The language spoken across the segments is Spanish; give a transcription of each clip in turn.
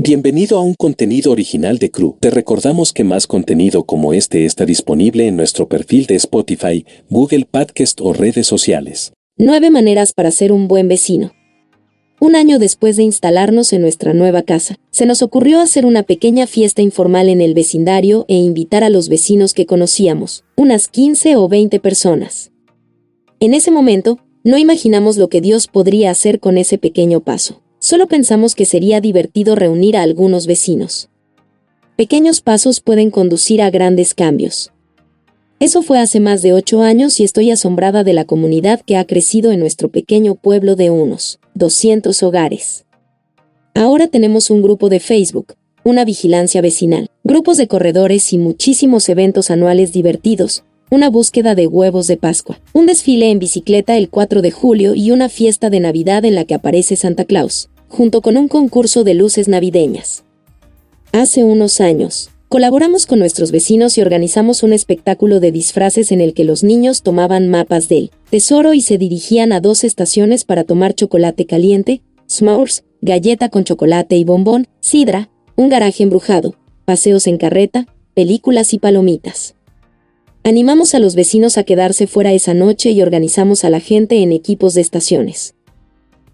Bienvenido a un contenido original de Crew. Te recordamos que más contenido como este está disponible en nuestro perfil de Spotify, Google Podcast o redes sociales. Nueve maneras para ser un buen vecino. Un año después de instalarnos en nuestra nueva casa, se nos ocurrió hacer una pequeña fiesta informal en el vecindario e invitar a los vecinos que conocíamos, unas 15 o 20 personas. En ese momento, no imaginamos lo que Dios podría hacer con ese pequeño paso. Solo pensamos que sería divertido reunir a algunos vecinos. Pequeños pasos pueden conducir a grandes cambios. Eso fue hace más de ocho años y estoy asombrada de la comunidad que ha crecido en nuestro pequeño pueblo de unos 200 hogares. Ahora tenemos un grupo de Facebook, una vigilancia vecinal, grupos de corredores y muchísimos eventos anuales divertidos, una búsqueda de huevos de Pascua, un desfile en bicicleta el 4 de julio y una fiesta de Navidad en la que aparece Santa Claus junto con un concurso de luces navideñas. Hace unos años, colaboramos con nuestros vecinos y organizamos un espectáculo de disfraces en el que los niños tomaban mapas del tesoro y se dirigían a dos estaciones para tomar chocolate caliente, s'mores, galleta con chocolate y bombón, sidra, un garaje embrujado, paseos en carreta, películas y palomitas. Animamos a los vecinos a quedarse fuera esa noche y organizamos a la gente en equipos de estaciones.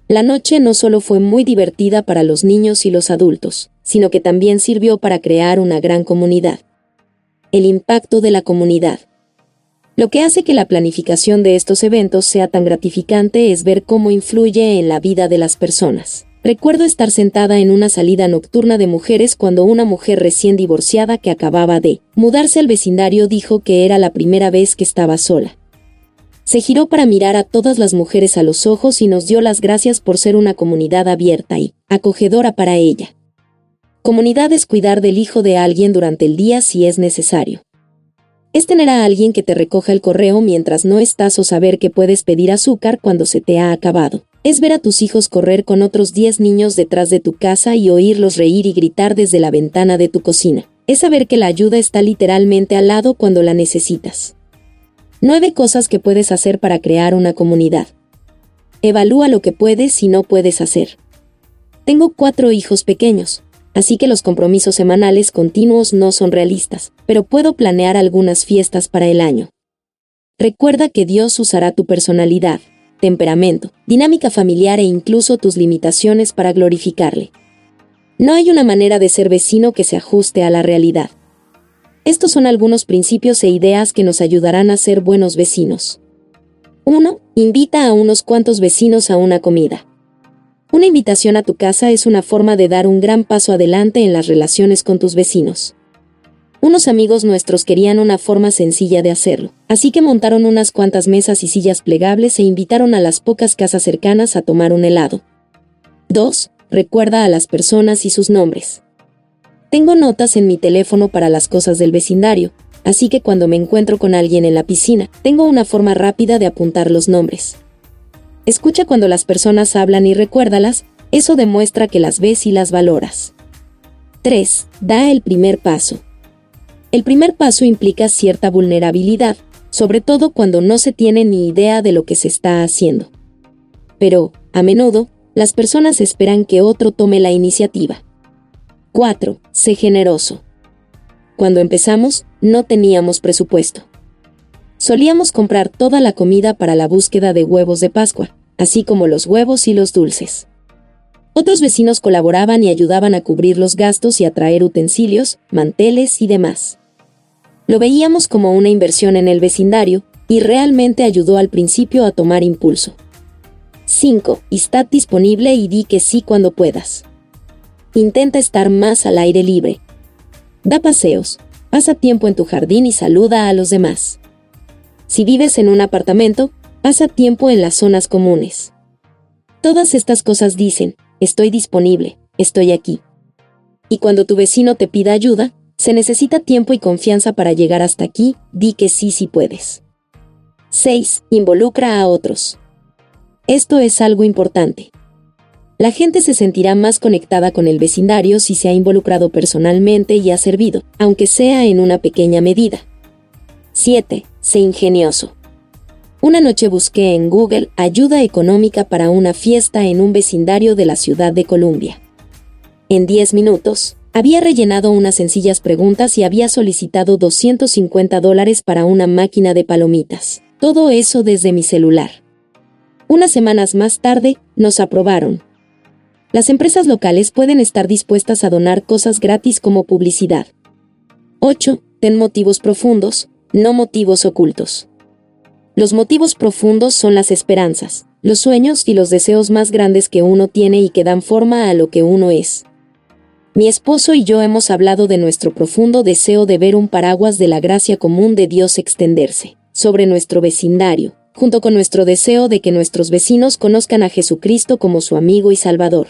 La noche no solo fue muy divertida para los niños y los adultos, sino que también sirvió para crear una gran comunidad. El impacto de la comunidad. Lo que hace que la planificación de estos eventos sea tan gratificante es ver cómo influye en la vida de las personas. Recuerdo estar sentada en una salida nocturna de mujeres cuando una mujer recién divorciada que acababa de mudarse al vecindario dijo que era la primera vez que estaba sola se giró para mirar a todas las mujeres a los ojos y nos dio las gracias por ser una comunidad abierta y acogedora para ella. Comunidad es cuidar del hijo de alguien durante el día si es necesario. Es tener a alguien que te recoja el correo mientras no estás o saber que puedes pedir azúcar cuando se te ha acabado. Es ver a tus hijos correr con otros 10 niños detrás de tu casa y oírlos reír y gritar desde la ventana de tu cocina. Es saber que la ayuda está literalmente al lado cuando la necesitas. 9 cosas que puedes hacer para crear una comunidad. Evalúa lo que puedes y no puedes hacer. Tengo cuatro hijos pequeños, así que los compromisos semanales continuos no son realistas, pero puedo planear algunas fiestas para el año. Recuerda que Dios usará tu personalidad, temperamento, dinámica familiar e incluso tus limitaciones para glorificarle. No hay una manera de ser vecino que se ajuste a la realidad. Estos son algunos principios e ideas que nos ayudarán a ser buenos vecinos. 1. Invita a unos cuantos vecinos a una comida. Una invitación a tu casa es una forma de dar un gran paso adelante en las relaciones con tus vecinos. Unos amigos nuestros querían una forma sencilla de hacerlo, así que montaron unas cuantas mesas y sillas plegables e invitaron a las pocas casas cercanas a tomar un helado. 2. Recuerda a las personas y sus nombres. Tengo notas en mi teléfono para las cosas del vecindario, así que cuando me encuentro con alguien en la piscina, tengo una forma rápida de apuntar los nombres. Escucha cuando las personas hablan y recuérdalas, eso demuestra que las ves y las valoras. 3. Da el primer paso. El primer paso implica cierta vulnerabilidad, sobre todo cuando no se tiene ni idea de lo que se está haciendo. Pero, a menudo, las personas esperan que otro tome la iniciativa. 4. Sé generoso. Cuando empezamos, no teníamos presupuesto. Solíamos comprar toda la comida para la búsqueda de huevos de Pascua, así como los huevos y los dulces. Otros vecinos colaboraban y ayudaban a cubrir los gastos y a traer utensilios, manteles y demás. Lo veíamos como una inversión en el vecindario, y realmente ayudó al principio a tomar impulso. 5. Está disponible y di que sí cuando puedas. Intenta estar más al aire libre. Da paseos, pasa tiempo en tu jardín y saluda a los demás. Si vives en un apartamento, pasa tiempo en las zonas comunes. Todas estas cosas dicen, estoy disponible, estoy aquí. Y cuando tu vecino te pida ayuda, se necesita tiempo y confianza para llegar hasta aquí, di que sí si puedes. 6. Involucra a otros. Esto es algo importante. La gente se sentirá más conectada con el vecindario si se ha involucrado personalmente y ha servido, aunque sea en una pequeña medida. 7. Sé ingenioso. Una noche busqué en Google ayuda económica para una fiesta en un vecindario de la ciudad de Columbia. en 10 minutos, había rellenado unas sencillas preguntas y había solicitado 250 dólares para una máquina de palomitas. Todo eso desde mi celular. Unas semanas más tarde, nos aprobaron. Las empresas locales pueden estar dispuestas a donar cosas gratis como publicidad. 8. Ten motivos profundos, no motivos ocultos. Los motivos profundos son las esperanzas, los sueños y los deseos más grandes que uno tiene y que dan forma a lo que uno es. Mi esposo y yo hemos hablado de nuestro profundo deseo de ver un paraguas de la gracia común de Dios extenderse sobre nuestro vecindario, junto con nuestro deseo de que nuestros vecinos conozcan a Jesucristo como su amigo y Salvador.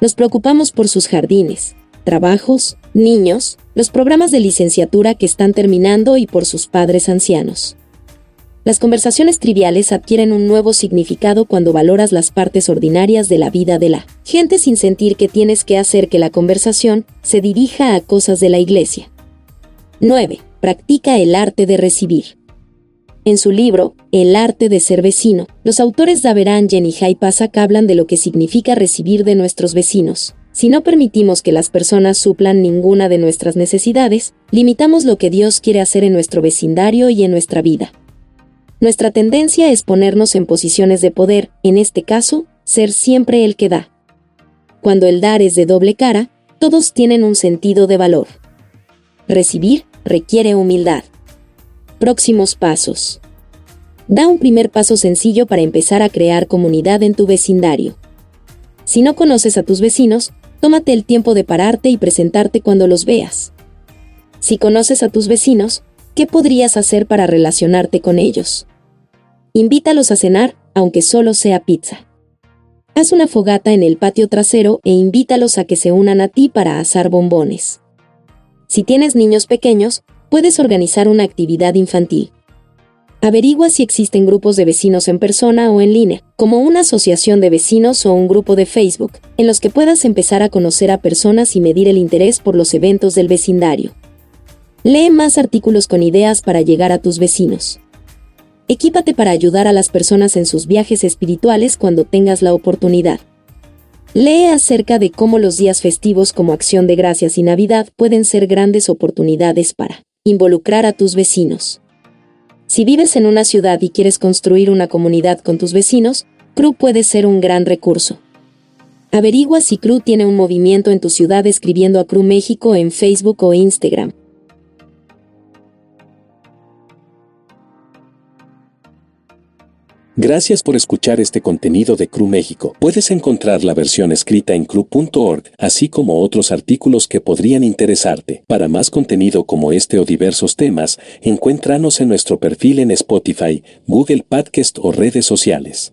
Nos preocupamos por sus jardines, trabajos, niños, los programas de licenciatura que están terminando y por sus padres ancianos. Las conversaciones triviales adquieren un nuevo significado cuando valoras las partes ordinarias de la vida de la gente sin sentir que tienes que hacer que la conversación se dirija a cosas de la iglesia. 9. Practica el arte de recibir. En su libro, El arte de ser vecino, los autores Daverangen y Jai Pasak hablan de lo que significa recibir de nuestros vecinos. Si no permitimos que las personas suplan ninguna de nuestras necesidades, limitamos lo que Dios quiere hacer en nuestro vecindario y en nuestra vida. Nuestra tendencia es ponernos en posiciones de poder, en este caso, ser siempre el que da. Cuando el dar es de doble cara, todos tienen un sentido de valor. Recibir requiere humildad. Próximos pasos. Da un primer paso sencillo para empezar a crear comunidad en tu vecindario. Si no conoces a tus vecinos, tómate el tiempo de pararte y presentarte cuando los veas. Si conoces a tus vecinos, ¿qué podrías hacer para relacionarte con ellos? Invítalos a cenar, aunque solo sea pizza. Haz una fogata en el patio trasero e invítalos a que se unan a ti para asar bombones. Si tienes niños pequeños, puedes organizar una actividad infantil. Averigua si existen grupos de vecinos en persona o en línea, como una asociación de vecinos o un grupo de Facebook, en los que puedas empezar a conocer a personas y medir el interés por los eventos del vecindario. Lee más artículos con ideas para llegar a tus vecinos. Equípate para ayudar a las personas en sus viajes espirituales cuando tengas la oportunidad. Lee acerca de cómo los días festivos como acción de gracias y Navidad pueden ser grandes oportunidades para involucrar a tus vecinos. Si vives en una ciudad y quieres construir una comunidad con tus vecinos, CRU puede ser un gran recurso. Averigua si CRU tiene un movimiento en tu ciudad escribiendo a CRU México en Facebook o Instagram. Gracias por escuchar este contenido de CRU México. Puedes encontrar la versión escrita en cru.org, así como otros artículos que podrían interesarte. Para más contenido como este o diversos temas, encuéntranos en nuestro perfil en Spotify, Google Podcast o redes sociales.